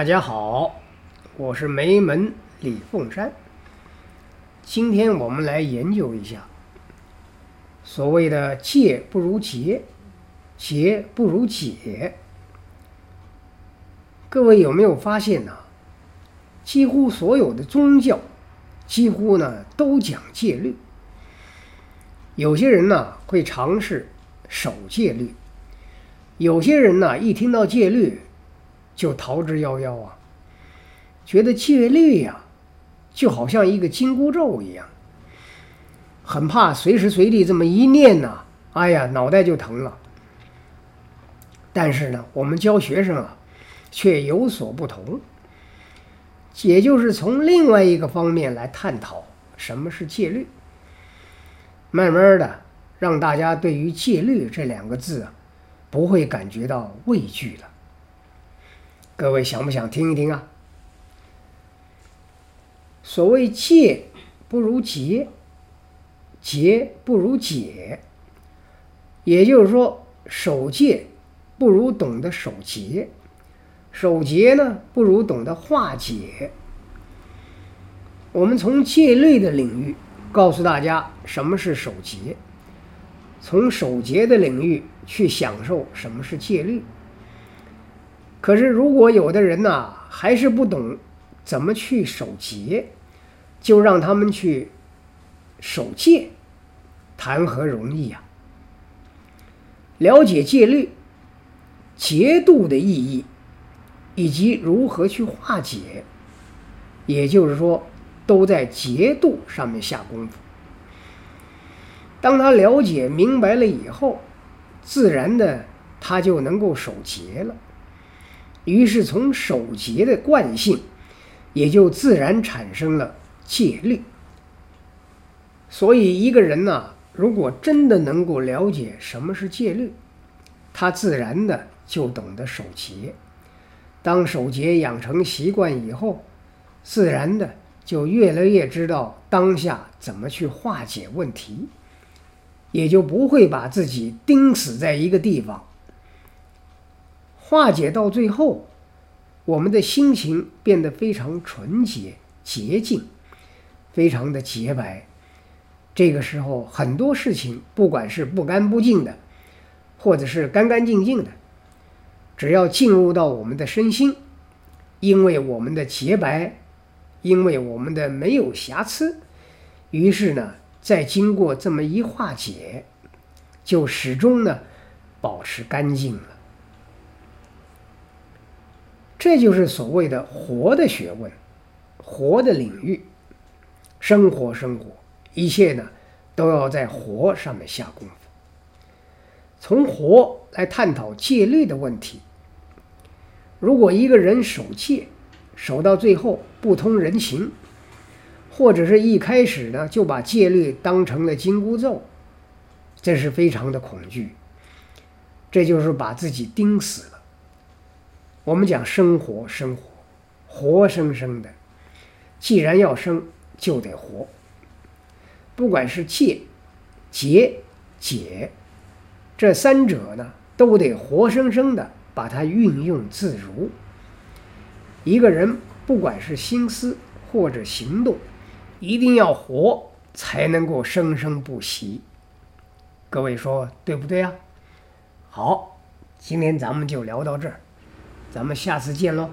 大家好，我是梅门李凤山。今天我们来研究一下所谓的“戒不如节，节不如解”。各位有没有发现呢？几乎所有的宗教，几乎呢都讲戒律。有些人呢会尝试守戒律，有些人呢一听到戒律，就逃之夭夭啊！觉得戒律呀，就好像一个紧箍咒一样，很怕随时随地这么一念呐，哎呀，脑袋就疼了。但是呢，我们教学生啊，却有所不同，也就是从另外一个方面来探讨什么是戒律，慢慢的让大家对于戒律这两个字啊，不会感觉到畏惧了。各位想不想听一听啊？所谓戒不如节，节不如解，也就是说，守戒不如懂得守节，守节呢不如懂得化解。我们从戒律的领域告诉大家什么是守节，从守节的领域去享受什么是戒律。可是，如果有的人呐，还是不懂怎么去守节，就让他们去守戒，谈何容易呀？了解戒律、节度的意义，以及如何去化解，也就是说，都在节度上面下功夫。当他了解明白了以后，自然的他就能够守节了。于是，从守节的惯性，也就自然产生了戒律。所以，一个人呢，如果真的能够了解什么是戒律，他自然的就懂得守节。当守节养成习惯以后，自然的就越来越知道当下怎么去化解问题，也就不会把自己钉死在一个地方。化解到最后，我们的心情变得非常纯洁、洁净，非常的洁白。这个时候，很多事情，不管是不干不净的，或者是干干净净的，只要进入到我们的身心，因为我们的洁白，因为我们的没有瑕疵，于是呢，再经过这么一化解，就始终呢，保持干净了。这就是所谓的活的学问，活的领域，生活生活，一切呢都要在活上面下功夫。从活来探讨戒律的问题。如果一个人守戒，守到最后不通人情，或者是一开始呢就把戒律当成了紧箍咒，这是非常的恐惧，这就是把自己钉死了。我们讲生活，生活，活生生的。既然要生，就得活。不管是戒、节、解，这三者呢，都得活生生的把它运用自如。一个人不管是心思或者行动，一定要活，才能够生生不息。各位说对不对啊？好，今天咱们就聊到这儿。咱们下次见喽。